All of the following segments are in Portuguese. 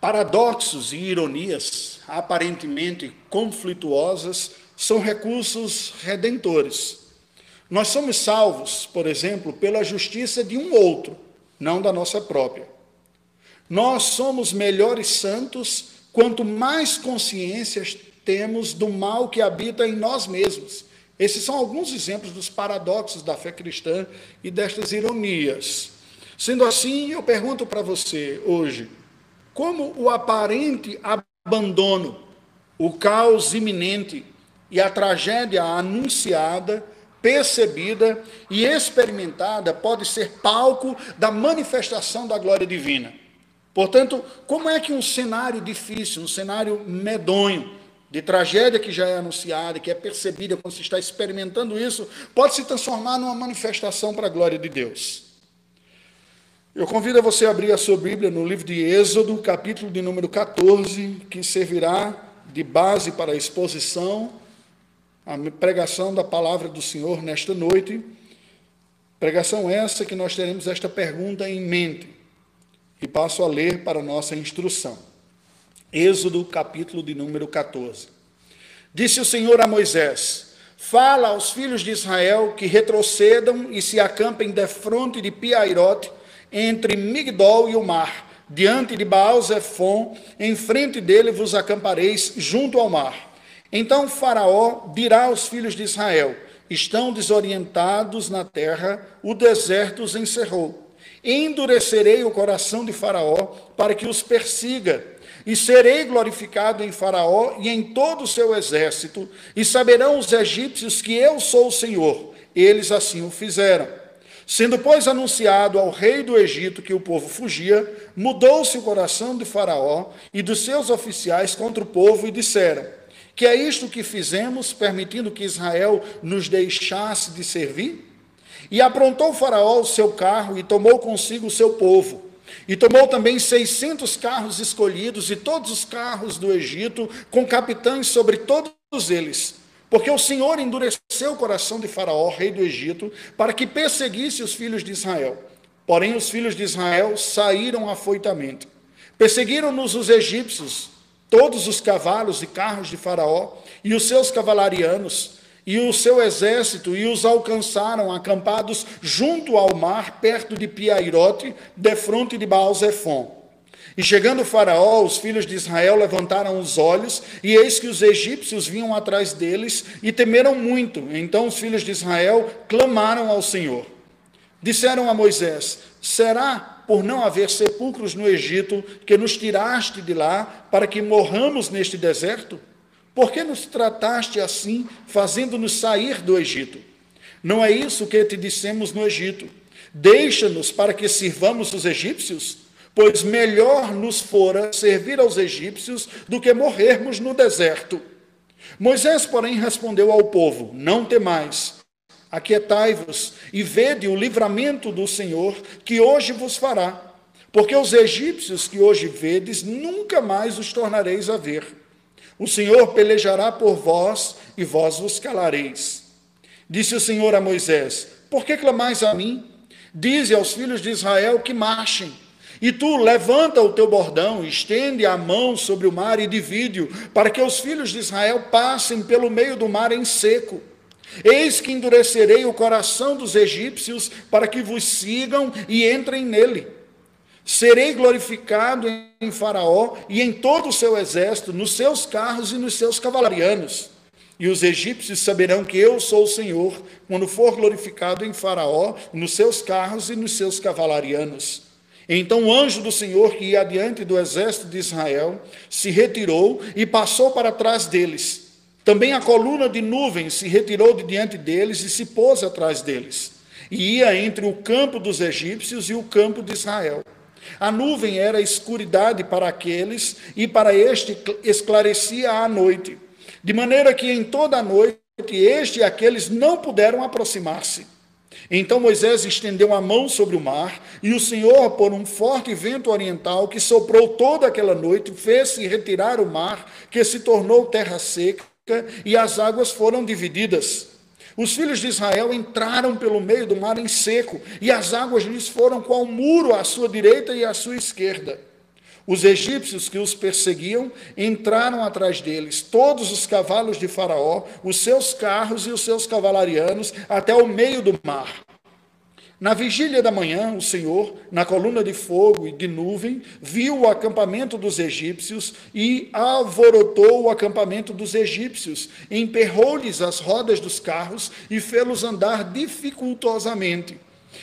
Paradoxos e ironias, aparentemente conflituosas, são recursos redentores. Nós somos salvos, por exemplo, pela justiça de um outro, não da nossa própria. Nós somos melhores santos quanto mais consciências temos do mal que habita em nós mesmos. Esses são alguns exemplos dos paradoxos da fé cristã e destas ironias. Sendo assim, eu pergunto para você hoje: como o aparente abandono, o caos iminente e a tragédia anunciada, percebida e experimentada pode ser palco da manifestação da glória divina? Portanto, como é que um cenário difícil, um cenário medonho, de tragédia que já é anunciada, que é percebida quando se está experimentando isso, pode se transformar numa manifestação para a glória de Deus? Eu convido você a abrir a sua Bíblia no livro de Êxodo, capítulo de número 14, que servirá de base para a exposição, a pregação da palavra do Senhor nesta noite. Pregação essa que nós teremos esta pergunta em mente. E passo a ler para nossa instrução. Êxodo, capítulo de número 14. Disse o Senhor a Moisés: Fala aos filhos de Israel que retrocedam e se acampem defronte de Piairote, entre Migdol e o mar, diante de Baal-Zephon, em frente dele vos acampareis junto ao mar. Então Faraó dirá aos filhos de Israel: Estão desorientados na terra, o deserto os encerrou. Endurecerei o coração de Faraó para que os persiga, e serei glorificado em Faraó e em todo o seu exército, e saberão os egípcios que eu sou o Senhor. Eles assim o fizeram. Sendo, pois, anunciado ao rei do Egito que o povo fugia, mudou-se o coração de Faraó e dos seus oficiais contra o povo e disseram: Que é isto que fizemos, permitindo que Israel nos deixasse de servir? E aprontou Faraó o seu carro e tomou consigo o seu povo. E tomou também seiscentos carros escolhidos e todos os carros do Egito, com capitães sobre todos eles porque o Senhor endureceu o coração de Faraó, rei do Egito, para que perseguisse os filhos de Israel. Porém, os filhos de Israel saíram afoitamente. Perseguiram-nos os egípcios, todos os cavalos e carros de Faraó, e os seus cavalarianos, e o seu exército, e os alcançaram acampados junto ao mar, perto de Piairote, defronte de Baal-Zephon. E chegando o Faraó, os filhos de Israel levantaram os olhos, e eis que os egípcios vinham atrás deles e temeram muito. Então os filhos de Israel clamaram ao Senhor. Disseram a Moisés: Será por não haver sepulcros no Egito que nos tiraste de lá para que morramos neste deserto? Por que nos trataste assim, fazendo-nos sair do Egito? Não é isso que te dissemos no Egito. Deixa-nos para que sirvamos os egípcios? Pois melhor nos fora servir aos egípcios do que morrermos no deserto. Moisés, porém, respondeu ao povo: Não temais, aquietai-vos e vede o livramento do Senhor que hoje vos fará. Porque os egípcios que hoje vedes, nunca mais os tornareis a ver. O Senhor pelejará por vós e vós vos calareis. Disse o Senhor a Moisés: Por que clamais a mim? Dize aos filhos de Israel que marchem. E tu levanta o teu bordão, estende a mão sobre o mar e divide-o, para que os filhos de Israel passem pelo meio do mar em seco. Eis que endurecerei o coração dos egípcios para que vos sigam e entrem nele. Serei glorificado em Faraó e em todo o seu exército, nos seus carros e nos seus cavalarianos. E os egípcios saberão que eu sou o Senhor, quando for glorificado em Faraó, nos seus carros e nos seus cavalarianos. Então o anjo do Senhor, que ia adiante do exército de Israel, se retirou e passou para trás deles. Também a coluna de nuvem se retirou de diante deles e se pôs atrás deles. E ia entre o campo dos egípcios e o campo de Israel. A nuvem era escuridade para aqueles, e para este esclarecia a noite, de maneira que em toda a noite este e aqueles não puderam aproximar-se. Então Moisés estendeu a mão sobre o mar, e o Senhor, por um forte vento oriental que soprou toda aquela noite, fez-se retirar o mar, que se tornou terra seca, e as águas foram divididas. Os filhos de Israel entraram pelo meio do mar em seco, e as águas lhes foram qual muro à sua direita e à sua esquerda. Os egípcios que os perseguiam entraram atrás deles, todos os cavalos de Faraó, os seus carros e os seus cavalarianos, até o meio do mar. Na vigília da manhã, o Senhor, na coluna de fogo e de nuvem, viu o acampamento dos egípcios e alvorotou o acampamento dos egípcios, emperrou-lhes as rodas dos carros e fê-los andar dificultosamente.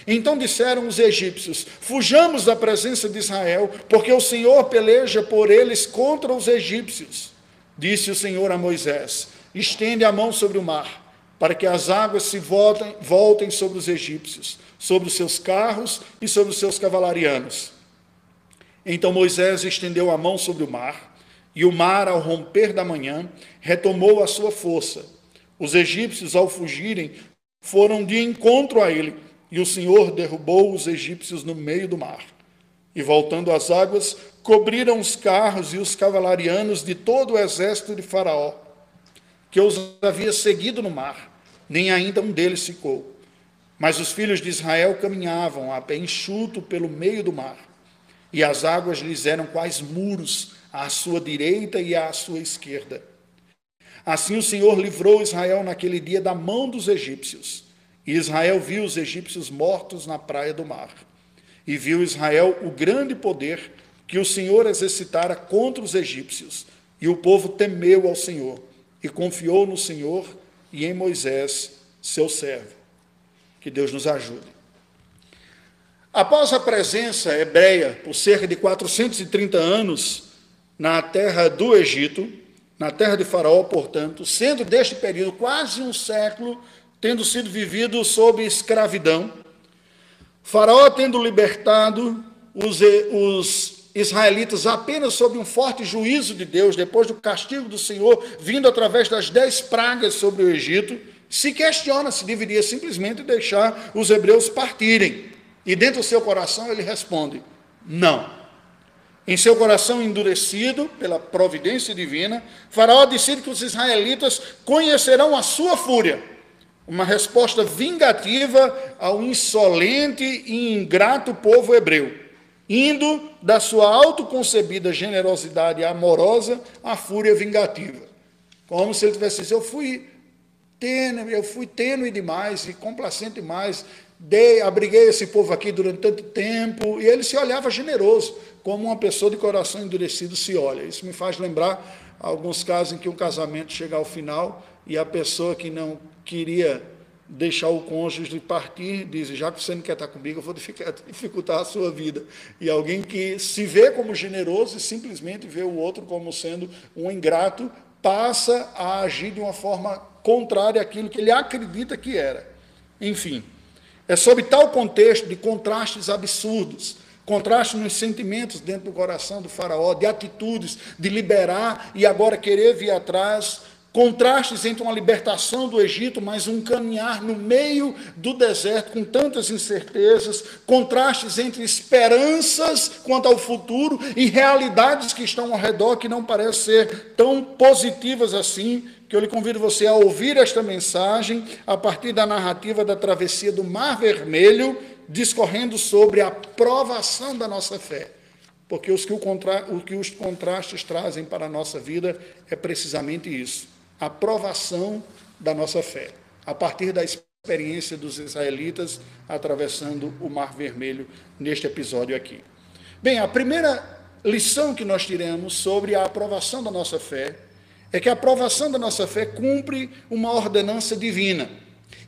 Então disseram os egípcios: Fujamos da presença de Israel, porque o Senhor peleja por eles contra os egípcios. Disse o Senhor a Moisés: Estende a mão sobre o mar, para que as águas se voltem, voltem sobre os egípcios sobre os seus carros e sobre os seus cavalarianos. Então Moisés estendeu a mão sobre o mar, e o mar, ao romper da manhã, retomou a sua força. Os egípcios, ao fugirem, foram de encontro a ele, e o Senhor derrubou os egípcios no meio do mar. E voltando às águas, cobriram os carros e os cavalarianos de todo o exército de Faraó, que os havia seguido no mar, nem ainda um deles ficou. Mas os filhos de Israel caminhavam a pé enxuto pelo meio do mar, e as águas lhes eram quais muros à sua direita e à sua esquerda. Assim o Senhor livrou Israel naquele dia da mão dos egípcios. E Israel viu os egípcios mortos na praia do mar. E viu Israel o grande poder que o Senhor exercitara contra os egípcios. E o povo temeu ao Senhor e confiou no Senhor e em Moisés, seu servo. Que Deus nos ajude. Após a presença hebreia por cerca de 430 anos na terra do Egito, na terra de Faraó, portanto, sendo deste período quase um século tendo sido vivido sob escravidão, Faraó tendo libertado os, os israelitas apenas sob um forte juízo de Deus, depois do castigo do Senhor vindo através das dez pragas sobre o Egito, se questiona se deveria simplesmente deixar os hebreus partirem. E dentro do seu coração ele responde: não. Em seu coração endurecido pela providência divina, Faraó decide que os israelitas conhecerão a sua fúria. Uma resposta vingativa ao insolente e ingrato povo hebreu, indo da sua autoconcebida generosidade amorosa à fúria vingativa. Como se ele tivesse dito: Eu fui tênue, eu fui tênue demais e complacente demais, dei, abriguei esse povo aqui durante tanto tempo, e ele se olhava generoso, como uma pessoa de coração endurecido se olha. Isso me faz lembrar alguns casos em que um casamento chega ao final e a pessoa que não queria deixar o cônjuge partir, diz, já que você não quer estar comigo, eu vou dificultar a sua vida. E alguém que se vê como generoso e simplesmente vê o outro como sendo um ingrato, passa a agir de uma forma contrária àquilo que ele acredita que era. Enfim, é sob tal contexto de contrastes absurdos, contrastes nos sentimentos dentro do coração do faraó, de atitudes de liberar e agora querer vir atrás, contrastes entre uma libertação do Egito, mas um caminhar no meio do deserto com tantas incertezas, contrastes entre esperanças quanto ao futuro e realidades que estão ao redor que não parecem ser tão positivas assim que eu lhe convido você a ouvir esta mensagem a partir da narrativa da travessia do Mar Vermelho, discorrendo sobre a provação da nossa fé. Porque os que, o contra, o que os contrastes trazem para a nossa vida é precisamente isso: a provação da nossa fé, a partir da experiência dos israelitas atravessando o Mar Vermelho neste episódio aqui. Bem, a primeira lição que nós tiramos sobre a aprovação da nossa fé é que a aprovação da nossa fé cumpre uma ordenança divina.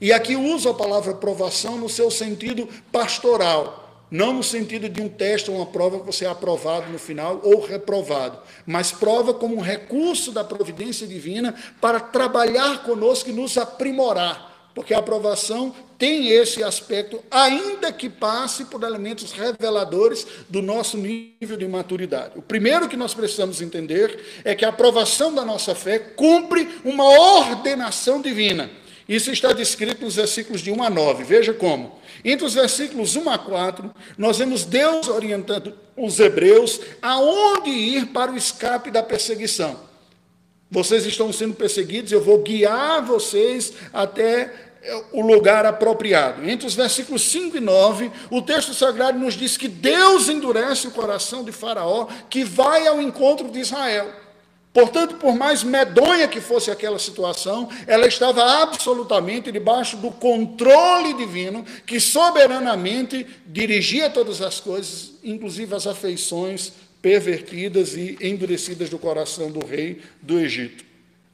E aqui uso a palavra aprovação no seu sentido pastoral, não no sentido de um teste ou uma prova que você é aprovado no final ou reprovado, mas prova como um recurso da providência divina para trabalhar conosco e nos aprimorar porque a aprovação tem esse aspecto, ainda que passe por elementos reveladores do nosso nível de maturidade. O primeiro que nós precisamos entender é que a aprovação da nossa fé cumpre uma ordenação divina. Isso está descrito nos versículos de 1 a 9. Veja como. Entre os versículos 1 a 4, nós vemos Deus orientando os hebreus aonde ir para o escape da perseguição. Vocês estão sendo perseguidos, eu vou guiar vocês até é, o lugar apropriado. Entre os versículos 5 e 9, o texto sagrado nos diz que Deus endurece o coração de Faraó, que vai ao encontro de Israel. Portanto, por mais medonha que fosse aquela situação, ela estava absolutamente debaixo do controle divino que soberanamente dirigia todas as coisas, inclusive as afeições pervertidas e endurecidas do coração do rei do Egito.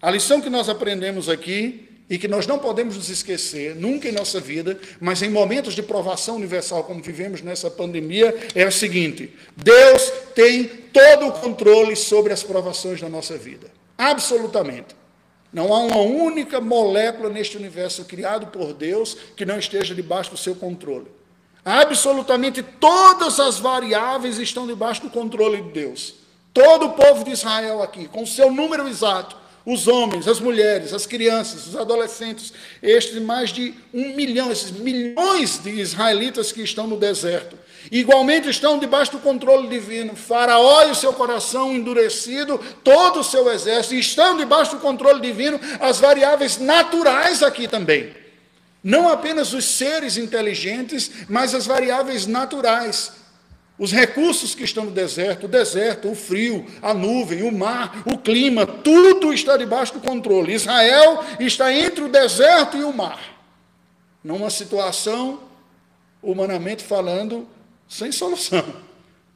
A lição que nós aprendemos aqui e que nós não podemos nos esquecer nunca em nossa vida, mas em momentos de provação universal como vivemos nessa pandemia, é a seguinte: Deus tem todo o controle sobre as provações da nossa vida. Absolutamente. Não há uma única molécula neste universo criado por Deus que não esteja debaixo do seu controle. Absolutamente todas as variáveis estão debaixo do controle de Deus. Todo o povo de Israel aqui, com o seu número exato, os homens, as mulheres, as crianças, os adolescentes, estes mais de um milhão, esses milhões de israelitas que estão no deserto, igualmente estão debaixo do controle divino. Faraó e o seu coração endurecido, todo o seu exército, estão debaixo do controle divino, as variáveis naturais aqui também. Não apenas os seres inteligentes, mas as variáveis naturais. Os recursos que estão no deserto, o deserto, o frio, a nuvem, o mar, o clima, tudo está debaixo do controle. Israel está entre o deserto e o mar. Numa situação, humanamente falando, sem solução.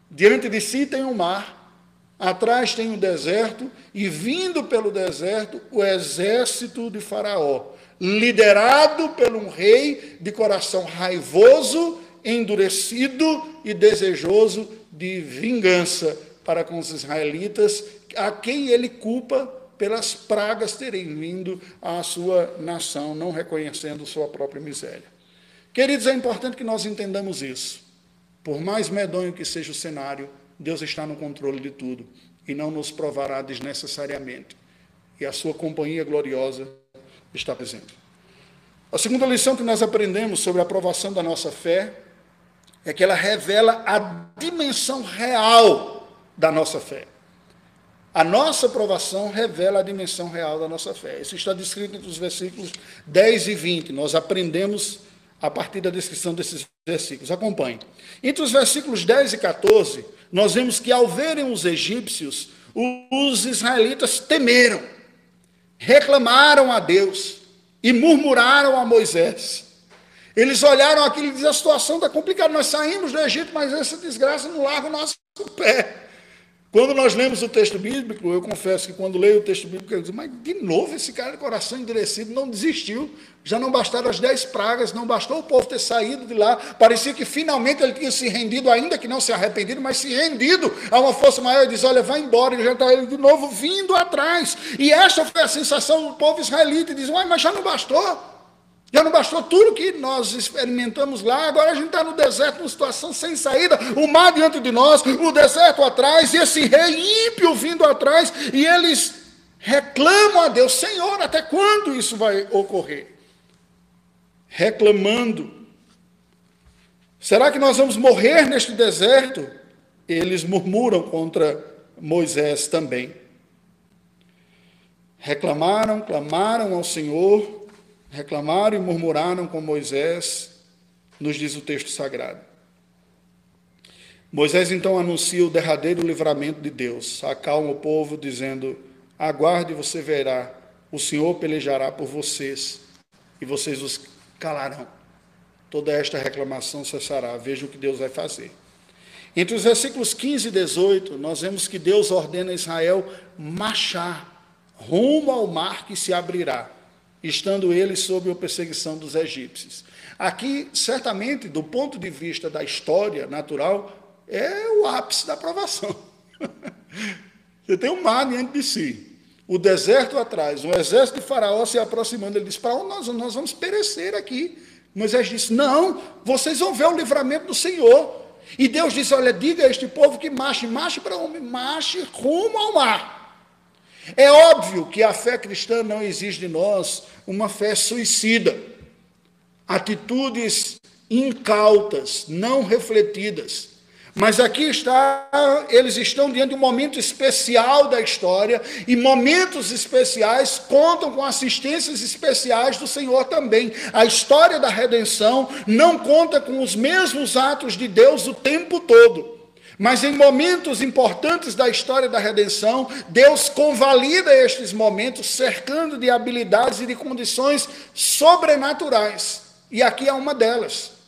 Diante de si tem o mar, atrás tem o deserto, e vindo pelo deserto, o exército de Faraó, liderado por um rei de coração raivoso endurecido e desejoso de vingança para com os israelitas, a quem ele culpa pelas pragas terem vindo à sua nação, não reconhecendo sua própria miséria. Queridos, é importante que nós entendamos isso. Por mais medonho que seja o cenário, Deus está no controle de tudo e não nos provará desnecessariamente. E a sua companhia gloriosa está presente. A segunda lição que nós aprendemos sobre a aprovação da nossa fé é que ela revela a dimensão real da nossa fé. A nossa aprovação revela a dimensão real da nossa fé. Isso está descrito entre os versículos 10 e 20. Nós aprendemos a partir da descrição desses versículos. Acompanhe. Entre os versículos 10 e 14, nós vemos que ao verem os egípcios, os israelitas temeram, reclamaram a Deus e murmuraram a Moisés. Eles olharam aquilo e disseram: a situação está complicada. Nós saímos do Egito, mas essa desgraça não larga o nosso pé. Quando nós lemos o texto bíblico, eu confesso que quando leio o texto bíblico, eu digo, mas de novo esse cara de coração endurecido não desistiu. Já não bastaram as dez pragas, não bastou o povo ter saído de lá. Parecia que finalmente ele tinha se rendido, ainda que não se arrependido, mas se rendido a uma força maior e diz: Olha, vai embora. E já está ele de novo vindo atrás. E essa foi a sensação do povo israelita. E diz: Mas já não bastou. Já não bastou tudo que nós experimentamos lá, agora a gente está no deserto, numa situação sem saída, o mar diante de nós, o deserto atrás, e esse rei ímpio vindo atrás, e eles reclamam a Deus: Senhor, até quando isso vai ocorrer? Reclamando. Será que nós vamos morrer neste deserto? Eles murmuram contra Moisés também. Reclamaram, clamaram ao Senhor, reclamaram e murmuraram com Moisés, nos diz o texto sagrado. Moisés então anuncia o derradeiro livramento de Deus, acalma o povo, dizendo: Aguarde você verá, o Senhor pelejará por vocês e vocês os calarão. Toda esta reclamação cessará, veja o que Deus vai fazer. Entre os versículos 15 e 18, nós vemos que Deus ordena a Israel marchar rumo ao mar que se abrirá estando eles sob a perseguição dos egípcios. Aqui, certamente, do ponto de vista da história natural, é o ápice da aprovação. Você tem um mar diante de si, o deserto atrás, um exército de faraó se aproximando. Ele diz: Para onde nós, nós vamos perecer aqui? Moisés disse: Não, vocês vão ver o livramento do Senhor. E Deus disse: Olha, diga a este povo que marche, marche para onde? Marche rumo ao mar. É óbvio que a fé cristã não exige de nós uma fé suicida, atitudes incautas, não refletidas. Mas aqui está, eles estão diante de um momento especial da história, e momentos especiais contam com assistências especiais do Senhor também. A história da redenção não conta com os mesmos atos de Deus o tempo todo. Mas em momentos importantes da história da redenção, Deus convalida estes momentos, cercando de habilidades e de condições sobrenaturais. E aqui é uma delas.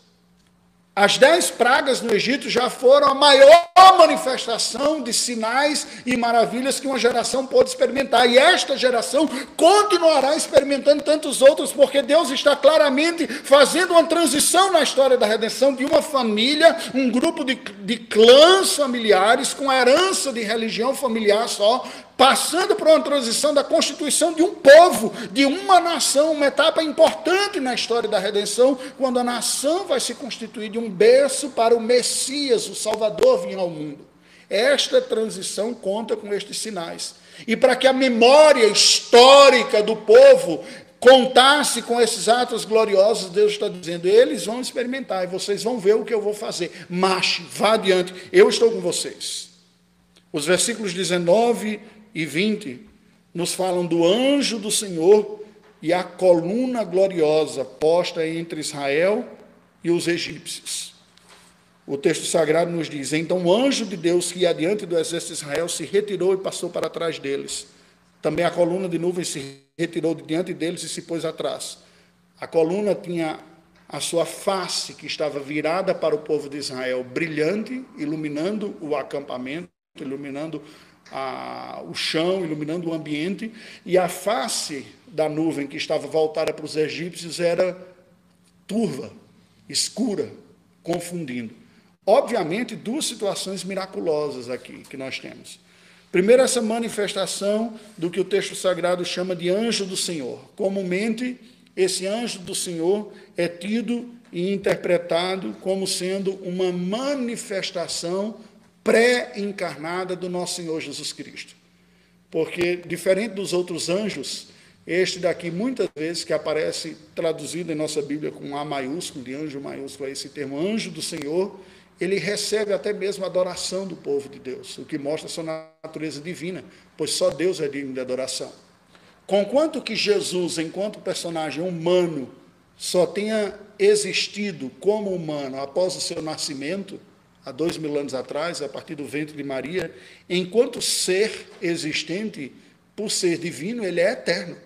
As dez pragas no Egito já foram a maior manifestação de sinais e maravilhas que uma geração pode experimentar. E esta geração continuará experimentando tantos outros, porque Deus está claramente fazendo uma transição na história da redenção de uma família, um grupo de, de clãs familiares com herança de religião familiar só, passando por uma transição da constituição de um povo, de uma nação, uma etapa importante na história da redenção, quando a nação vai se constituir de um berço para o Messias, o Salvador, vir ao mundo. Esta transição conta com estes sinais. E para que a memória histórica do povo contasse com esses atos gloriosos, Deus está dizendo: eles vão experimentar e vocês vão ver o que eu vou fazer. Marche, vá adiante, eu estou com vocês. Os versículos 19 e 20 nos falam do anjo do Senhor e a coluna gloriosa posta entre Israel e os egípcios. O texto sagrado nos diz: Então o anjo de Deus que ia adiante do exército de Israel se retirou e passou para trás deles. Também a coluna de nuvem se retirou de diante deles e se pôs atrás. A coluna tinha a sua face, que estava virada para o povo de Israel, brilhante, iluminando o acampamento, iluminando a, o chão, iluminando o ambiente, e a face da nuvem que estava voltada para os egípcios era turva, escura, confundindo. Obviamente, duas situações miraculosas aqui que nós temos. Primeiro, essa manifestação do que o texto sagrado chama de anjo do Senhor. Comumente, esse anjo do Senhor é tido e interpretado como sendo uma manifestação pré-encarnada do nosso Senhor Jesus Cristo. Porque, diferente dos outros anjos, este daqui, muitas vezes, que aparece traduzido em nossa Bíblia com A maiúsculo, de anjo maiúsculo, é esse termo, anjo do Senhor, ele recebe até mesmo a adoração do povo de Deus, o que mostra sua natureza divina, pois só Deus é digno de adoração. Conquanto que Jesus, enquanto personagem humano, só tenha existido como humano após o seu nascimento, há dois mil anos atrás, a partir do ventre de Maria, enquanto ser existente, por ser divino, ele é eterno.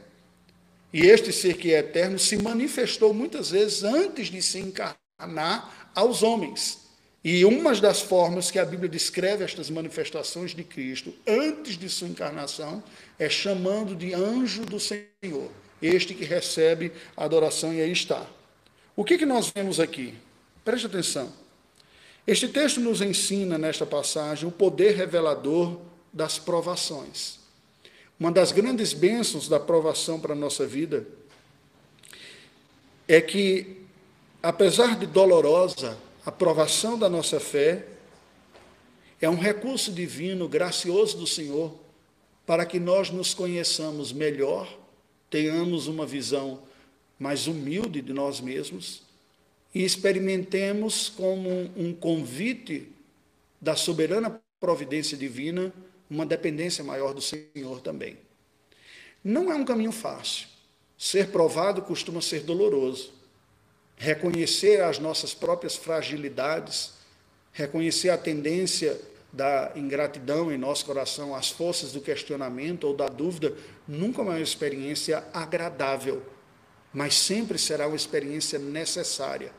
E este ser que é eterno se manifestou muitas vezes antes de se encarnar aos homens. E uma das formas que a Bíblia descreve estas manifestações de Cristo antes de sua encarnação é chamando de anjo do Senhor, este que recebe a adoração e aí está. O que, que nós vemos aqui? Preste atenção. Este texto nos ensina, nesta passagem, o poder revelador das provações. Uma das grandes bênçãos da provação para a nossa vida é que, apesar de dolorosa, a provação da nossa fé é um recurso divino, gracioso do Senhor, para que nós nos conheçamos melhor, tenhamos uma visão mais humilde de nós mesmos e experimentemos como um convite da soberana providência divina uma dependência maior do Senhor também. Não é um caminho fácil. Ser provado costuma ser doloroso. Reconhecer as nossas próprias fragilidades, reconhecer a tendência da ingratidão em nosso coração, as forças do questionamento ou da dúvida, nunca é uma experiência agradável, mas sempre será uma experiência necessária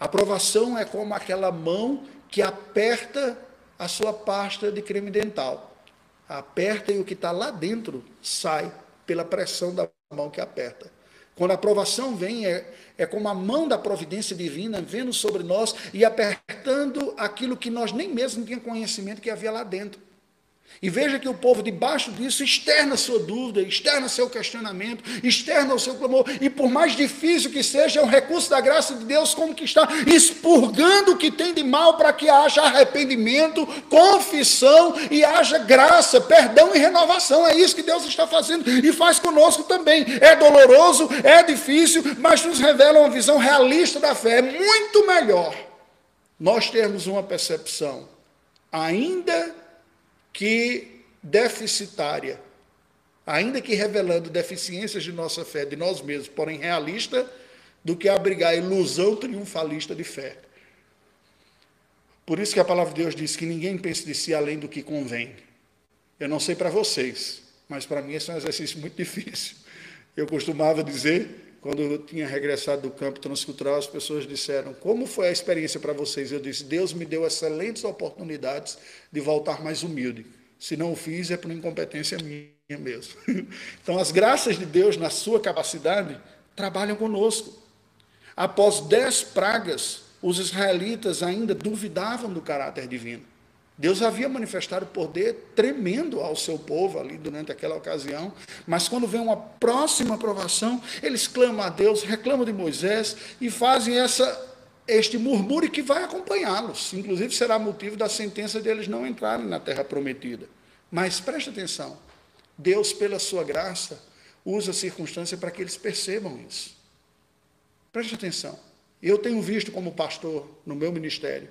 Aprovação é como aquela mão que aperta a sua pasta de creme dental. Aperta e o que está lá dentro sai pela pressão da mão que aperta. Quando a aprovação vem, é, é como a mão da providência divina vindo sobre nós e apertando aquilo que nós nem mesmo tínhamos conhecimento que havia lá dentro. E veja que o povo, debaixo disso, externa sua dúvida, externa seu questionamento, externa o seu clamor, e por mais difícil que seja, é um recurso da graça de Deus, como que está expurgando o que tem de mal para que haja arrependimento, confissão e haja graça, perdão e renovação. É isso que Deus está fazendo e faz conosco também. É doloroso, é difícil, mas nos revela uma visão realista da fé. É muito melhor nós termos uma percepção, ainda que deficitária, ainda que revelando deficiências de nossa fé, de nós mesmos, porém realista, do que abrigar a ilusão triunfalista de fé. Por isso que a palavra de Deus diz que ninguém pense de si além do que convém. Eu não sei para vocês, mas para mim esse é um exercício muito difícil. Eu costumava dizer, quando eu tinha regressado do campo transcultural, as pessoas disseram: Como foi a experiência para vocês? Eu disse: Deus me deu excelentes oportunidades de voltar mais humilde. Se não o fiz, é por incompetência minha mesmo. Então, as graças de Deus, na sua capacidade, trabalham conosco. Após dez pragas, os israelitas ainda duvidavam do caráter divino. Deus havia manifestado poder tremendo ao seu povo ali durante aquela ocasião, mas quando vem uma próxima aprovação, eles clamam a Deus, reclamam de Moisés e fazem essa este murmúrio que vai acompanhá-los. Inclusive será motivo da sentença deles não entrarem na terra prometida. Mas preste atenção, Deus, pela sua graça, usa a circunstância para que eles percebam isso. Preste atenção. Eu tenho visto como pastor no meu ministério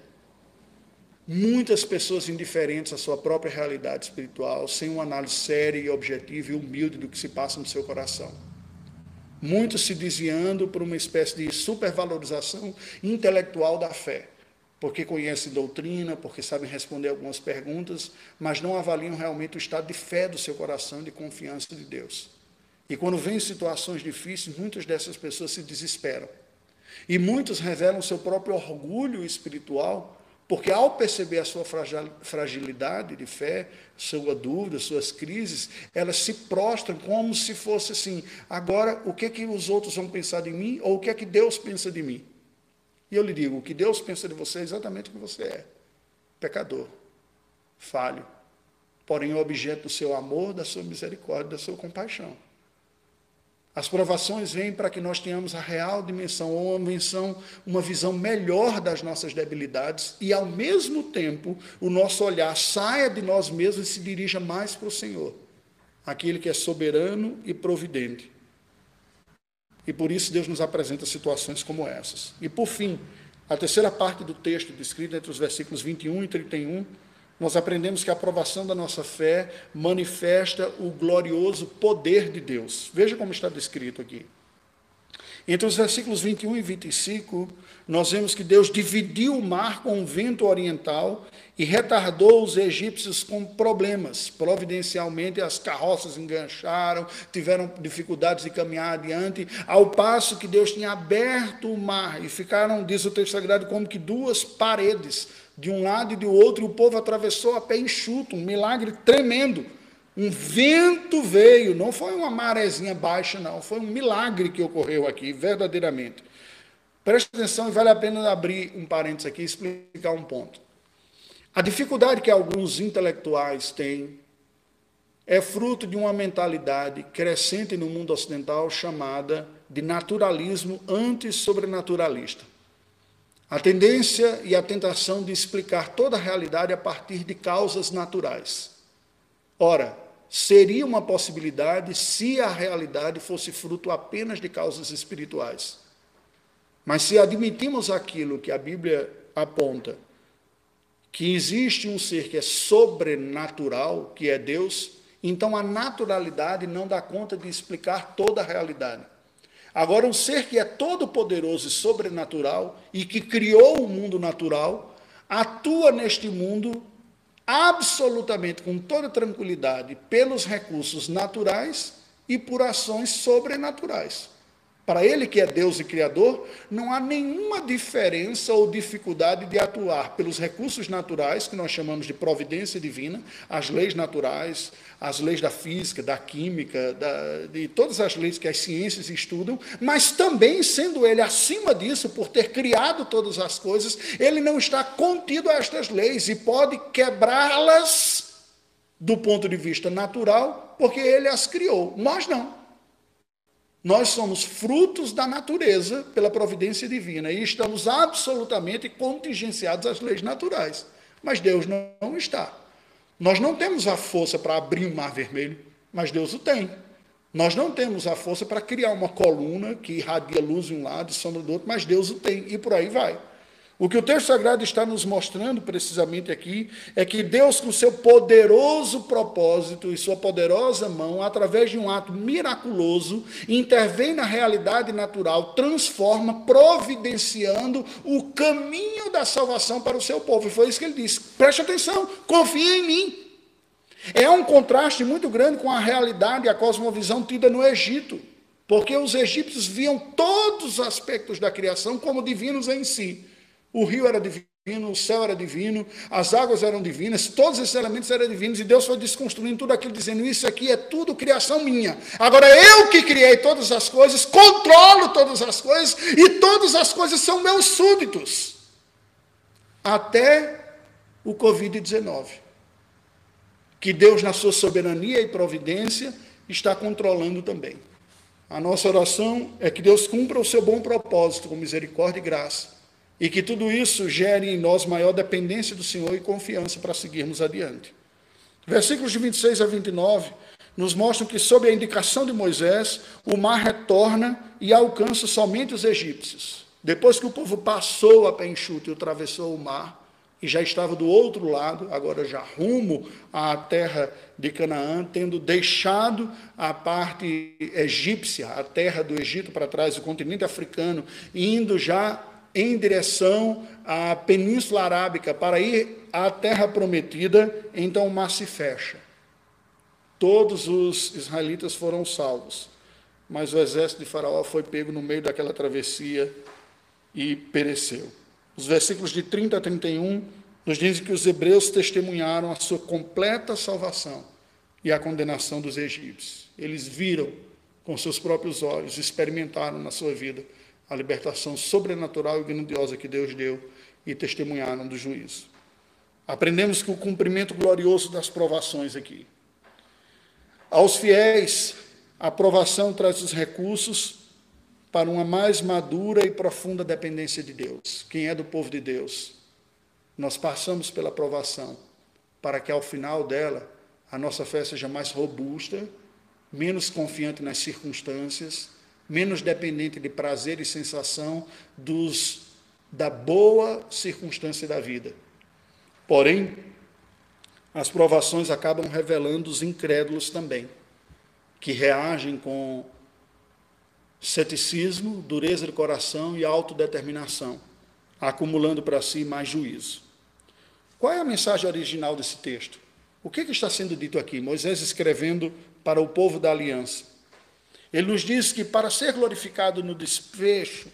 muitas pessoas indiferentes à sua própria realidade espiritual, sem uma análise séria e objetiva e humilde do que se passa no seu coração. Muitos se desviando por uma espécie de supervalorização intelectual da fé, porque conhecem doutrina, porque sabem responder algumas perguntas, mas não avaliam realmente o estado de fé do seu coração, de confiança de Deus. E quando vem situações difíceis, muitas dessas pessoas se desesperam e muitos revelam seu próprio orgulho espiritual, porque ao perceber a sua fragilidade de fé, sua dúvida, suas crises, elas se prostram como se fosse assim: agora o que é que os outros vão pensar de mim ou o que é que Deus pensa de mim? E eu lhe digo: o que Deus pensa de você é exatamente o que você é: pecador, falho, porém objeto do seu amor, da sua misericórdia, da sua compaixão. As provações vêm para que nós tenhamos a real dimensão, ou uma visão, uma visão melhor das nossas debilidades, e ao mesmo tempo o nosso olhar saia de nós mesmos e se dirija mais para o Senhor, aquele que é soberano e providente. E por isso Deus nos apresenta situações como essas. E por fim, a terceira parte do texto descrito entre os versículos 21 e 31 nós aprendemos que a aprovação da nossa fé manifesta o glorioso poder de Deus. Veja como está descrito aqui. Entre os versículos 21 e 25, nós vemos que Deus dividiu o mar com o vento oriental e retardou os egípcios com problemas. Providencialmente, as carroças engancharam, tiveram dificuldades de caminhar adiante, ao passo que Deus tinha aberto o mar e ficaram, diz o texto sagrado, como que duas paredes de um lado e do outro, e o povo atravessou a pé enxuto, um milagre tremendo. Um vento veio, não foi uma marezinha baixa, não, foi um milagre que ocorreu aqui, verdadeiramente. Preste atenção e vale a pena abrir um parênteses aqui e explicar um ponto. A dificuldade que alguns intelectuais têm é fruto de uma mentalidade crescente no mundo ocidental chamada de naturalismo antissobrenaturalista. A tendência e a tentação de explicar toda a realidade a partir de causas naturais. Ora, seria uma possibilidade se a realidade fosse fruto apenas de causas espirituais. Mas se admitimos aquilo que a Bíblia aponta, que existe um ser que é sobrenatural, que é Deus, então a naturalidade não dá conta de explicar toda a realidade. Agora, um ser que é todo-poderoso e sobrenatural e que criou o mundo natural, atua neste mundo absolutamente com toda tranquilidade pelos recursos naturais e por ações sobrenaturais. Para ele, que é Deus e Criador, não há nenhuma diferença ou dificuldade de atuar pelos recursos naturais, que nós chamamos de providência divina, as leis naturais, as leis da física, da química, da, de todas as leis que as ciências estudam, mas também, sendo ele acima disso, por ter criado todas as coisas, ele não está contido a estas leis e pode quebrá-las do ponto de vista natural, porque ele as criou. Nós não. Nós somos frutos da natureza pela providência divina e estamos absolutamente contingenciados às leis naturais. Mas Deus não está. Nós não temos a força para abrir o mar vermelho, mas Deus o tem. Nós não temos a força para criar uma coluna que irradia luz de um lado e sombra do outro, mas Deus o tem, e por aí vai. O que o texto sagrado está nos mostrando precisamente aqui é que Deus, com seu poderoso propósito e sua poderosa mão, através de um ato miraculoso, intervém na realidade natural, transforma, providenciando o caminho da salvação para o seu povo. E foi isso que ele disse. Preste atenção, confia em mim. É um contraste muito grande com a realidade e a cosmovisão tida no Egito, porque os egípcios viam todos os aspectos da criação como divinos em si. O rio era divino, o céu era divino, as águas eram divinas, todos esses elementos eram divinos, e Deus foi desconstruindo tudo aquilo, dizendo: Isso aqui é tudo criação minha. Agora eu que criei todas as coisas, controlo todas as coisas, e todas as coisas são meus súditos. Até o Covid-19. Que Deus, na sua soberania e providência, está controlando também. A nossa oração é que Deus cumpra o seu bom propósito com misericórdia e graça e que tudo isso gere em nós maior dependência do Senhor e confiança para seguirmos adiante. Versículos de 26 a 29 nos mostram que, sob a indicação de Moisés, o mar retorna e alcança somente os egípcios. Depois que o povo passou a pé enxuto e atravessou o mar, e já estava do outro lado, agora já rumo à terra de Canaã, tendo deixado a parte egípcia, a terra do Egito para trás, o continente africano, indo já em direção à Península Arábica para ir à Terra Prometida, então o mar se fecha. Todos os israelitas foram salvos, mas o exército de Faraó foi pego no meio daquela travessia e pereceu. Os versículos de 30 a 31 nos dizem que os hebreus testemunharam a sua completa salvação e a condenação dos egípcios. Eles viram com seus próprios olhos, experimentaram na sua vida a libertação sobrenatural e grandiosa que Deus deu e testemunharam do juízo. Aprendemos que o cumprimento glorioso das provações aqui. Aos fiéis, a provação traz os recursos para uma mais madura e profunda dependência de Deus. Quem é do povo de Deus? Nós passamos pela provação para que ao final dela a nossa fé seja mais robusta, menos confiante nas circunstâncias menos dependente de prazer e sensação dos da boa circunstância da vida. Porém, as provações acabam revelando os incrédulos também, que reagem com ceticismo, dureza de coração e autodeterminação, acumulando para si mais juízo. Qual é a mensagem original desse texto? O que, que está sendo dito aqui? Moisés escrevendo para o povo da aliança. Ele nos diz que para ser glorificado no desfecho,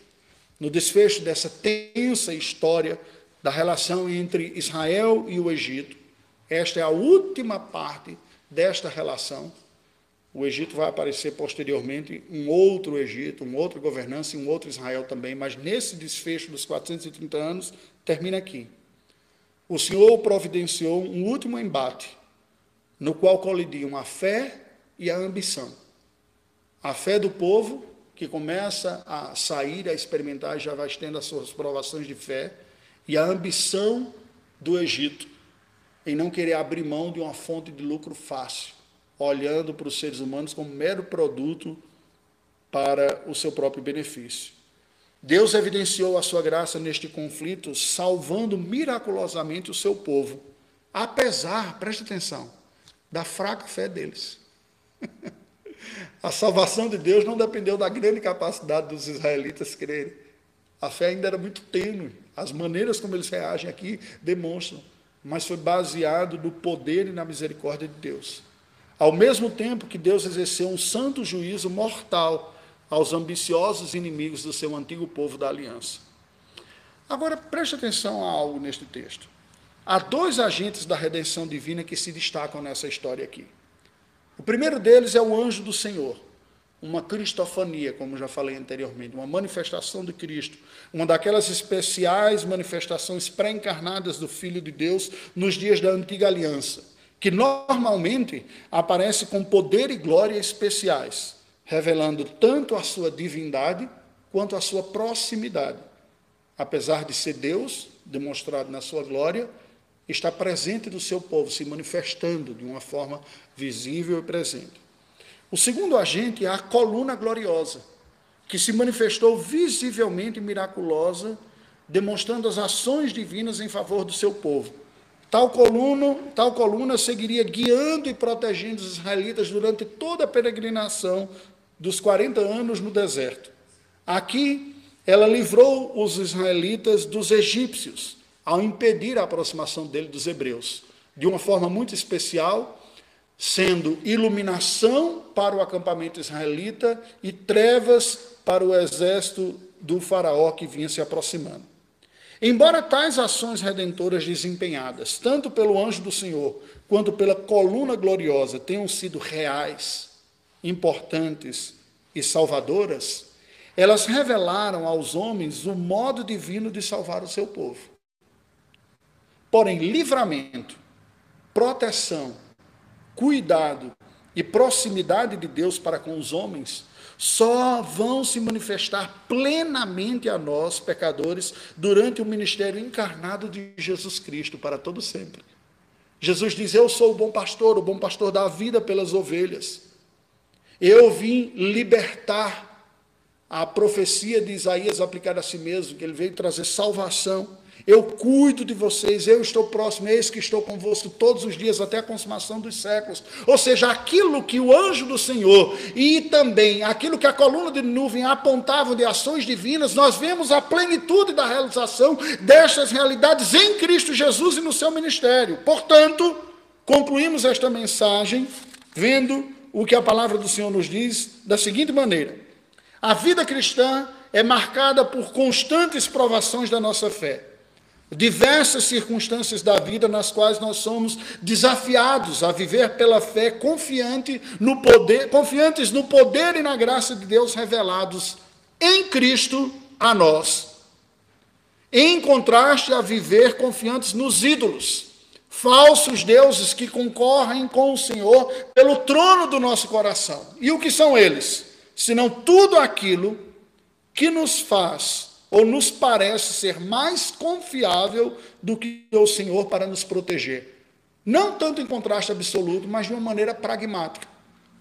no desfecho dessa tensa história da relação entre Israel e o Egito, esta é a última parte desta relação. O Egito vai aparecer posteriormente um outro Egito, um outro governança e um outro Israel também, mas nesse desfecho dos 430 anos termina aqui. O Senhor providenciou um último embate, no qual colidiam a fé e a ambição. A fé do povo, que começa a sair, a experimentar, já vai tendo as suas provações de fé, e a ambição do Egito, em não querer abrir mão de uma fonte de lucro fácil, olhando para os seres humanos como mero produto para o seu próprio benefício. Deus evidenciou a sua graça neste conflito, salvando miraculosamente o seu povo, apesar, preste atenção, da fraca fé deles. A salvação de Deus não dependeu da grande capacidade dos israelitas crerem. A fé ainda era muito tênue. As maneiras como eles reagem aqui demonstram. Mas foi baseado no poder e na misericórdia de Deus. Ao mesmo tempo que Deus exerceu um santo juízo mortal aos ambiciosos inimigos do seu antigo povo da aliança. Agora, preste atenção a algo neste texto. Há dois agentes da redenção divina que se destacam nessa história aqui. O primeiro deles é o anjo do Senhor, uma cristofania, como já falei anteriormente, uma manifestação de Cristo, uma daquelas especiais manifestações pré-encarnadas do Filho de Deus nos dias da antiga aliança, que normalmente aparece com poder e glória especiais, revelando tanto a sua divindade quanto a sua proximidade. Apesar de ser Deus, demonstrado na sua glória, está presente do seu povo, se manifestando de uma forma visível e presente. O segundo agente é a coluna gloriosa, que se manifestou visivelmente miraculosa demonstrando as ações divinas em favor do seu povo. Tal coluna, tal coluna seguiria guiando e protegendo os israelitas durante toda a peregrinação dos 40 anos no deserto. Aqui, ela livrou os israelitas dos egípcios, ao impedir a aproximação dele dos hebreus. De uma forma muito especial, sendo iluminação para o acampamento israelita e trevas para o exército do faraó que vinha se aproximando. Embora tais ações redentoras desempenhadas, tanto pelo anjo do Senhor quanto pela coluna gloriosa, tenham sido reais, importantes e salvadoras, elas revelaram aos homens o modo divino de salvar o seu povo. Porém, livramento, proteção, cuidado e proximidade de Deus para com os homens só vão se manifestar plenamente a nós, pecadores, durante o ministério encarnado de Jesus Cristo para todo sempre. Jesus diz: Eu sou o bom pastor, o bom pastor dá a vida pelas ovelhas. Eu vim libertar a profecia de Isaías aplicada a si mesmo, que ele veio trazer salvação eu cuido de vocês, eu estou próximo, eis que estou convosco todos os dias até a consumação dos séculos. Ou seja, aquilo que o anjo do Senhor e também aquilo que a coluna de nuvem apontavam de ações divinas, nós vemos a plenitude da realização destas realidades em Cristo Jesus e no seu ministério. Portanto, concluímos esta mensagem vendo o que a palavra do Senhor nos diz da seguinte maneira: a vida cristã é marcada por constantes provações da nossa fé diversas circunstâncias da vida nas quais nós somos desafiados a viver pela fé confiante no poder, confiantes no poder e na graça de Deus revelados em Cristo a nós. Em contraste a viver confiantes nos ídolos, falsos deuses que concorrem com o Senhor pelo trono do nosso coração. E o que são eles? Senão tudo aquilo que nos faz ou nos parece ser mais confiável do que o Senhor para nos proteger. Não tanto em contraste absoluto, mas de uma maneira pragmática.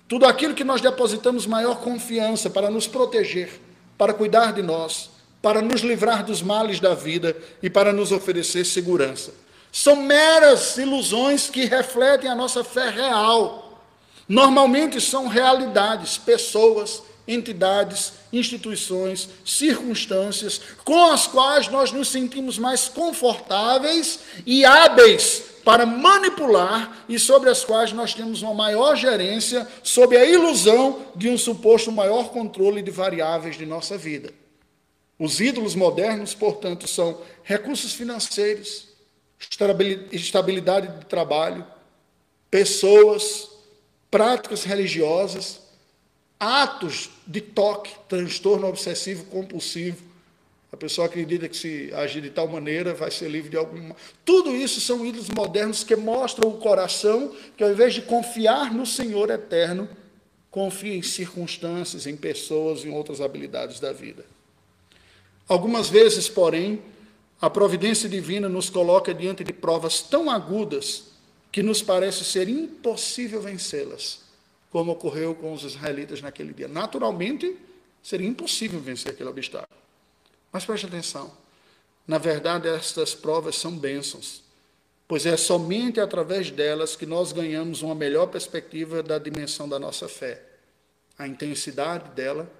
Tudo aquilo que nós depositamos maior confiança para nos proteger, para cuidar de nós, para nos livrar dos males da vida e para nos oferecer segurança. São meras ilusões que refletem a nossa fé real. Normalmente são realidades, pessoas, entidades, instituições, circunstâncias com as quais nós nos sentimos mais confortáveis e hábeis para manipular e sobre as quais nós temos uma maior gerência sob a ilusão de um suposto maior controle de variáveis de nossa vida. Os ídolos modernos, portanto, são recursos financeiros, estabilidade de trabalho, pessoas, práticas religiosas, atos de toque, transtorno obsessivo compulsivo. A pessoa acredita que se agir de tal maneira vai ser livre de alguma. Tudo isso são ídolos modernos que mostram o coração que, ao invés de confiar no Senhor eterno, confia em circunstâncias, em pessoas, em outras habilidades da vida. Algumas vezes, porém, a providência divina nos coloca diante de provas tão agudas que nos parece ser impossível vencê-las como ocorreu com os israelitas naquele dia. Naturalmente, seria impossível vencer aquele obstáculo. Mas preste atenção. Na verdade, estas provas são bênçãos, pois é somente através delas que nós ganhamos uma melhor perspectiva da dimensão da nossa fé, a intensidade dela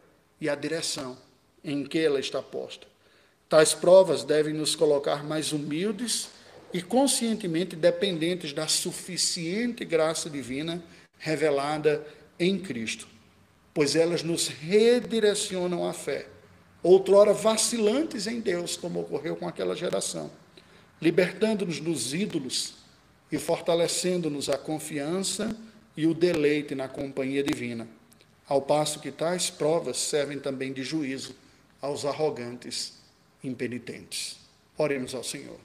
e a direção em que ela está posta. Tais provas devem nos colocar mais humildes e conscientemente dependentes da suficiente graça divina revelada em Cristo, pois elas nos redirecionam à fé, outrora vacilantes em Deus, como ocorreu com aquela geração, libertando-nos dos ídolos e fortalecendo-nos a confiança e o deleite na companhia divina, ao passo que tais provas servem também de juízo aos arrogantes impenitentes. Oremos ao Senhor.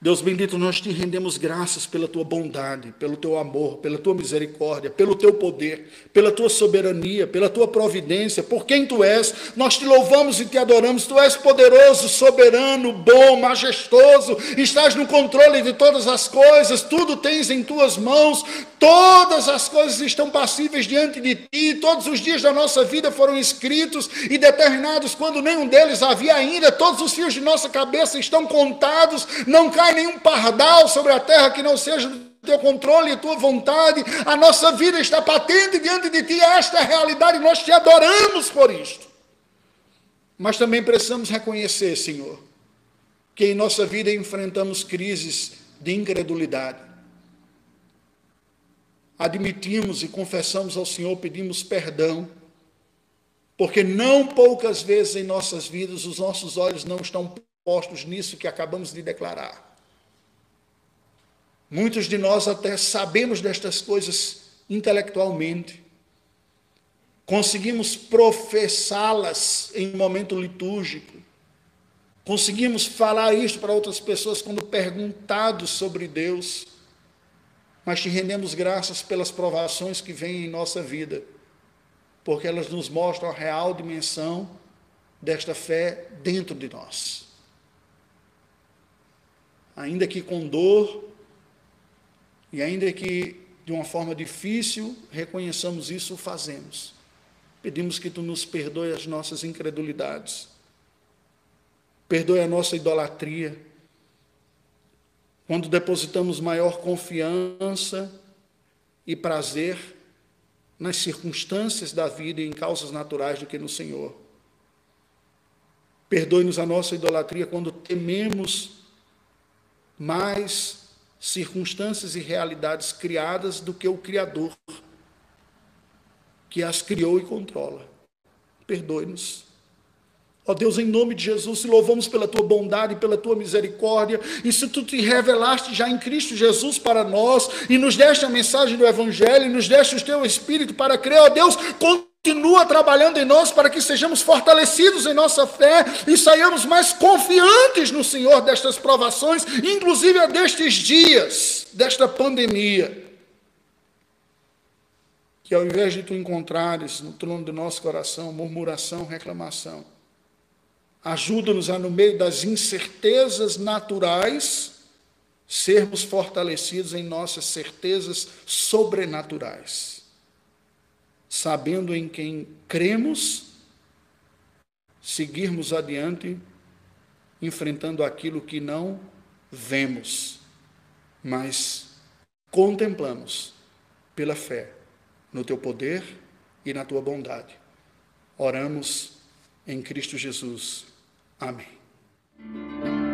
Deus bendito, nós te rendemos graças pela tua bondade, pelo teu amor, pela tua misericórdia, pelo teu poder, pela tua soberania, pela tua providência, por quem tu és. Nós te louvamos e te adoramos. Tu és poderoso, soberano, bom, majestoso, estás no controle de todas as coisas, tudo tens em tuas mãos, todas as coisas estão passíveis diante de ti. Todos os dias da nossa vida foram escritos e determinados quando nenhum deles havia ainda. Todos os fios de nossa cabeça estão contados, não cai nenhum pardal sobre a terra que não seja do teu controle e tua vontade. A nossa vida está patente diante de ti. Esta é a realidade, nós te adoramos por isto. Mas também precisamos reconhecer, Senhor, que em nossa vida enfrentamos crises de incredulidade. Admitimos e confessamos ao Senhor, pedimos perdão, porque não poucas vezes em nossas vidas os nossos olhos não estão postos nisso que acabamos de declarar. Muitos de nós até sabemos destas coisas intelectualmente, conseguimos professá-las em momento litúrgico, conseguimos falar isto para outras pessoas quando perguntados sobre Deus, mas te rendemos graças pelas provações que vêm em nossa vida, porque elas nos mostram a real dimensão desta fé dentro de nós. Ainda que com dor, e ainda que de uma forma difícil reconheçamos isso, o fazemos. Pedimos que tu nos perdoe as nossas incredulidades. Perdoe a nossa idolatria. Quando depositamos maior confiança e prazer nas circunstâncias da vida e em causas naturais do que no Senhor. Perdoe-nos a nossa idolatria quando tememos mais circunstâncias e realidades criadas do que o Criador, que as criou e controla. Perdoe-nos. Ó Deus, em nome de Jesus, te louvamos pela tua bondade, pela tua misericórdia, e se tu te revelaste já em Cristo Jesus para nós, e nos deste a mensagem do Evangelho, e nos deste o teu Espírito para crer, ó Deus, continua trabalhando em nós para que sejamos fortalecidos em nossa fé e saiamos mais confiantes no Senhor destas provações, inclusive a destes dias, desta pandemia. Que ao invés de tu encontrares no trono do nosso coração murmuração, reclamação, ajuda-nos a, no meio das incertezas naturais, sermos fortalecidos em nossas certezas sobrenaturais sabendo em quem cremos, seguirmos adiante, enfrentando aquilo que não vemos, mas contemplamos pela fé no teu poder e na tua bondade. Oramos em Cristo Jesus. Amém.